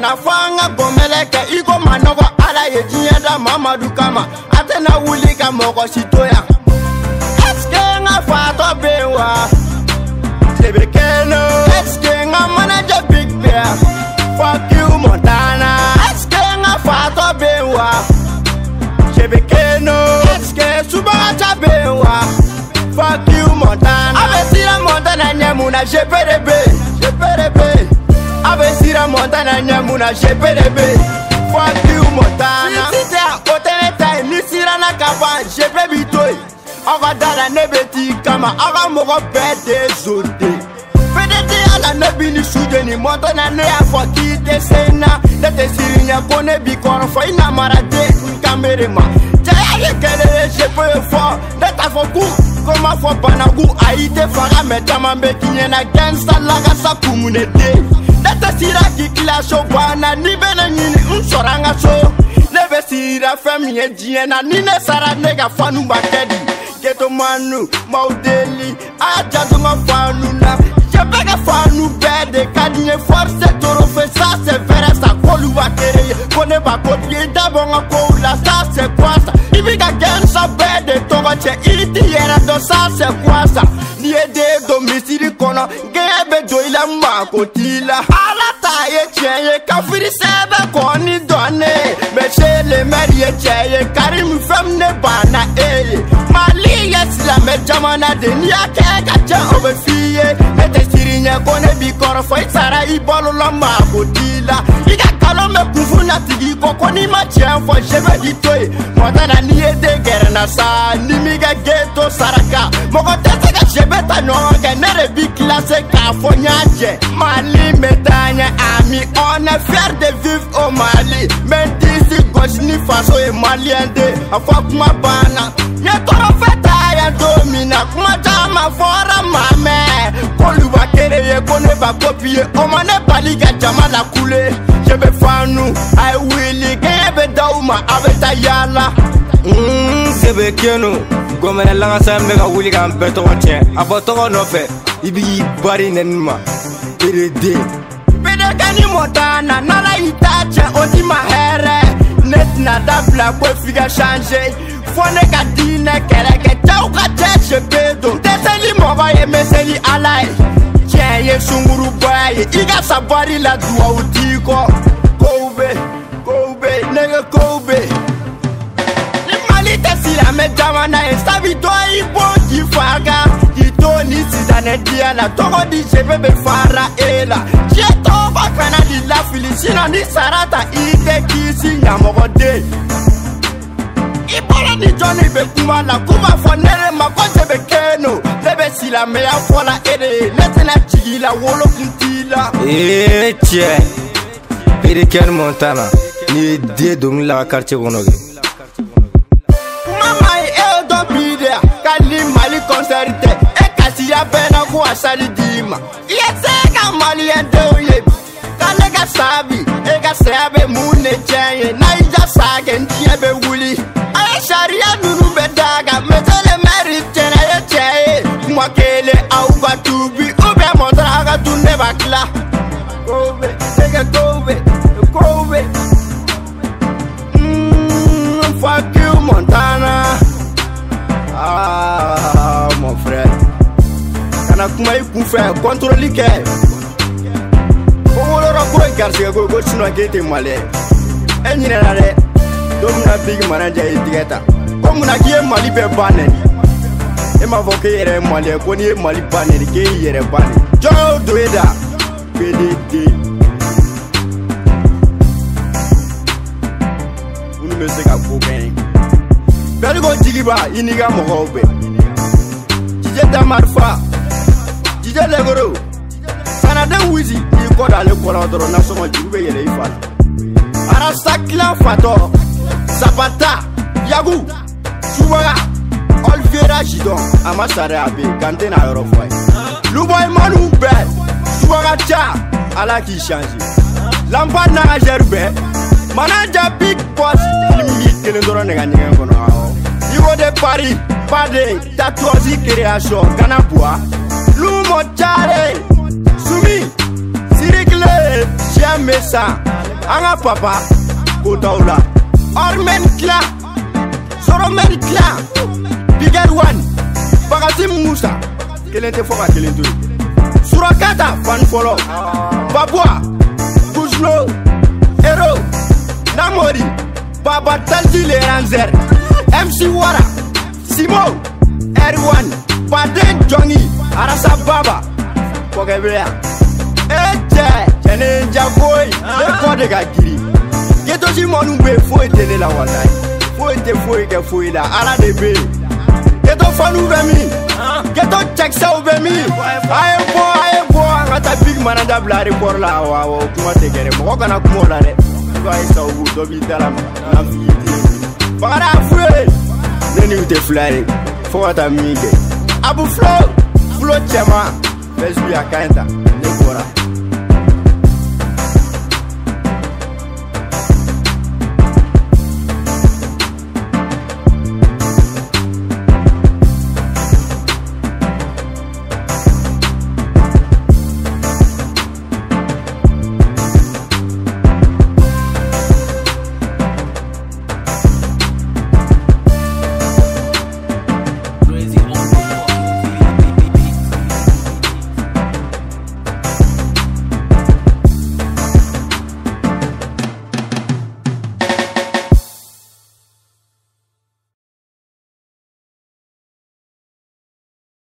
na fɔ an ka bɔnbɛlɛ kɛ i ko manɔgɔ ala ye diɲɛ da mamadu kama a tɛna wuli ka mɔgɔ si to yan ɛsike n ka fatɔ be yen wa sebe keno ɛsike n ka manajɛ big bea fuck you montana ɛsike n ka fatɔ be yen wa sebe keno ɛsike subaga be yen wa fuck you montana a bɛ sira montana ɲɛ mun na jepe de yen Montana nyamuna GPDB Fuck you Montana Koteleta nisirana e kaba GP bitoy Awa dala nebeti kama awa moko bete zote Fedete ala nebini sujeni Montana ne afwa kite sena Nete sirinya kone bikon fo ina marate kamerema Jaya yekelele GP fo Neta fo kou koma fɔ banaku ayi tɛ faga mɛ caman bɛ kiɲɛna gɛnsa lagasa kumunɛ den ne tɛ sira k'i kila so bɔ a na n'i bɛna ɲini n sɔrɔ an ka so ne bɛ sira fɛn min ye diɲɛ na ni ne sara ne ka fanu b'a kɛ di getomanu m'aw deli a y'a janto n ka fanu na je bɛ ka fanu bɛɛ de ka di n ye force torofe ça c'est vrai ça k'olu b'a kere ye ko ne b'a kotigi i da bɔ n ka kow la ça c'est quoi ça i b'i ka kɛnsa bɛɛ de tɔgɔ cɛ i t'i yɛrɛ dɔn ça c'est quoi ça n'i ye den don misiri kɔnɔ ma kotila halata ye tiɲɛ ye kafiri sɛbɛ kɔni dɔnne mɛsele mɛri ye tiɲɛ ye karimu fɛn mali ye silamɛ jamana de n'i y'a kɛ Mete ca o bɛ f'i ye ne tɛ siri ɲɛ ko ne b'i kɔrɔfɔ i sara ma kotila i ka kalon bɛ na tigi kɔ ma tiɲɛ fɔ je bɛ i to n'i ye den sa n'i m'i ka geto saraka mɔgɔ Je Jebetano genere bi classe cafognaje Mali metanya ami on est fier de vivre au Mali Mais d'ici gauche ni faso et malien de Afokuma bana Nye toro feta ya domina Kuma jama fora mame Kolu wa kere ye kone ba kopie Oma ne bali ka jama la kule Jebe fanu I willi Gebe dauma aveta yala sebe kenu gɔmɛnɛ lagasa n bɛ ka wuli k'an bɛɛ tɔgɔ tiɲɛ a fɔ tɔgɔ nɔfɛ i b'i bari nɛni ma erede bedekɛni mɔta na n'ala y'i t'a cɛ o ti ma hɛrɛ ne tɛna dabila ko f'i ka change fɔ ne ka diinɛ kɛlɛkɛ cɛw ka cɛ cɛpe don n tɛ seli mɔgɔ ye n bɛ seli ala ye tiɲɛ ye sunkurubɔya ye i ka sabari la duwawu t'i kɔ kow be kow be nege kow be lamɛn caman na ye sabi tɔ i b'o k'i fa kan k'i to ni sisanɛ diya la tɔgɔ di sebe bɛ fara e la diɲɛ tɔgɔba kana di lafili sinɔ ni sara ta i tɛ kisi ɲamɔgɔden i bɔra ni jɔn de bɛ kuma la k'u b'a fɔ ne de ma ko sebe keno ne bɛ silamɛya fɔla e de ye ne tɛna jigi la wolokun t'i la. ee cɛ erikɛni montana n'i ye den dongili la ka karitiye kɔnɔ kɛ. asali dima yete kamali endoye kanega sabi ega sabe mune chaye na ija sage ntie be wuli sharia nunu bedaga metele mari tena ye chaye mwakele au batubi ube motra ga tu never ba kla gobe ega gobe fɛ kɔntoroli kɛ ko wolora kura garisigɛ ko ko sinɔ k'e tɛ maliyɛ e ɲinɛna dɛ don mina bigi manajɛ y'i tigɛ ta ko munna k'i ye mali bɛɛ ban nɛni e m'a fɔ k'e yɛrɛ ye maliyɛ ko n'i ye mali ban nɛni k'e y'i yɛrɛ ban nɛni jɔn y'o don e che pdd minnu bɛ se ka ko kɛ n ye bɛɛ ko jigi b'a i n'i ka mɔgɔw bɛɛ jijɛ ta marifa DJ Sana Wizi Il y dans le courant de l'honneur Sur mon jour, il y a des fans Fato Zapata Yagou Chouwara Olviera Jidon Amasare Abe Gante na le Loubo et Manu Be Chouwara Tcha Allah qui change Lampa na Gerbe Manaja Big Boss Limite le drone n'est gagné Niveau de Paris Pas de Tatouazi Kéréachon Ganapua Ganapua lumo care sumi sirikile siamesa an ka papa ko daw la ormen kila soromen kila bigɛr wan bagasim musa kelen tɛ fɔ ka kelen to ye surakata fan fɔlɔ babua gusulo ero namori baba talti leranzer mc wara simo erwan baden jɔngi Arasa Baba, Pokebrea, Eche, Chene Jaboy, Eko de Gagiri. Keto si monu be foyi tele la walai. Foyi te foyi ke foyi la, ala de be. Keto fanu be mi, keto cheksa be mi. Aye bo, aye bo, an ka taa big manager bila report la, wa wa o kuma tɛ kɛ dɛ, mɔgɔ kana kuma o la dɛ. Dɔ ayi sa o bu, dɔ b'i da la ma, an f'i ye. Bakara Fure, ne ni u tɛ fila ye, fo ka taa min kɛ. Abu Flow. Flo cɛman bɛ zuya ka ne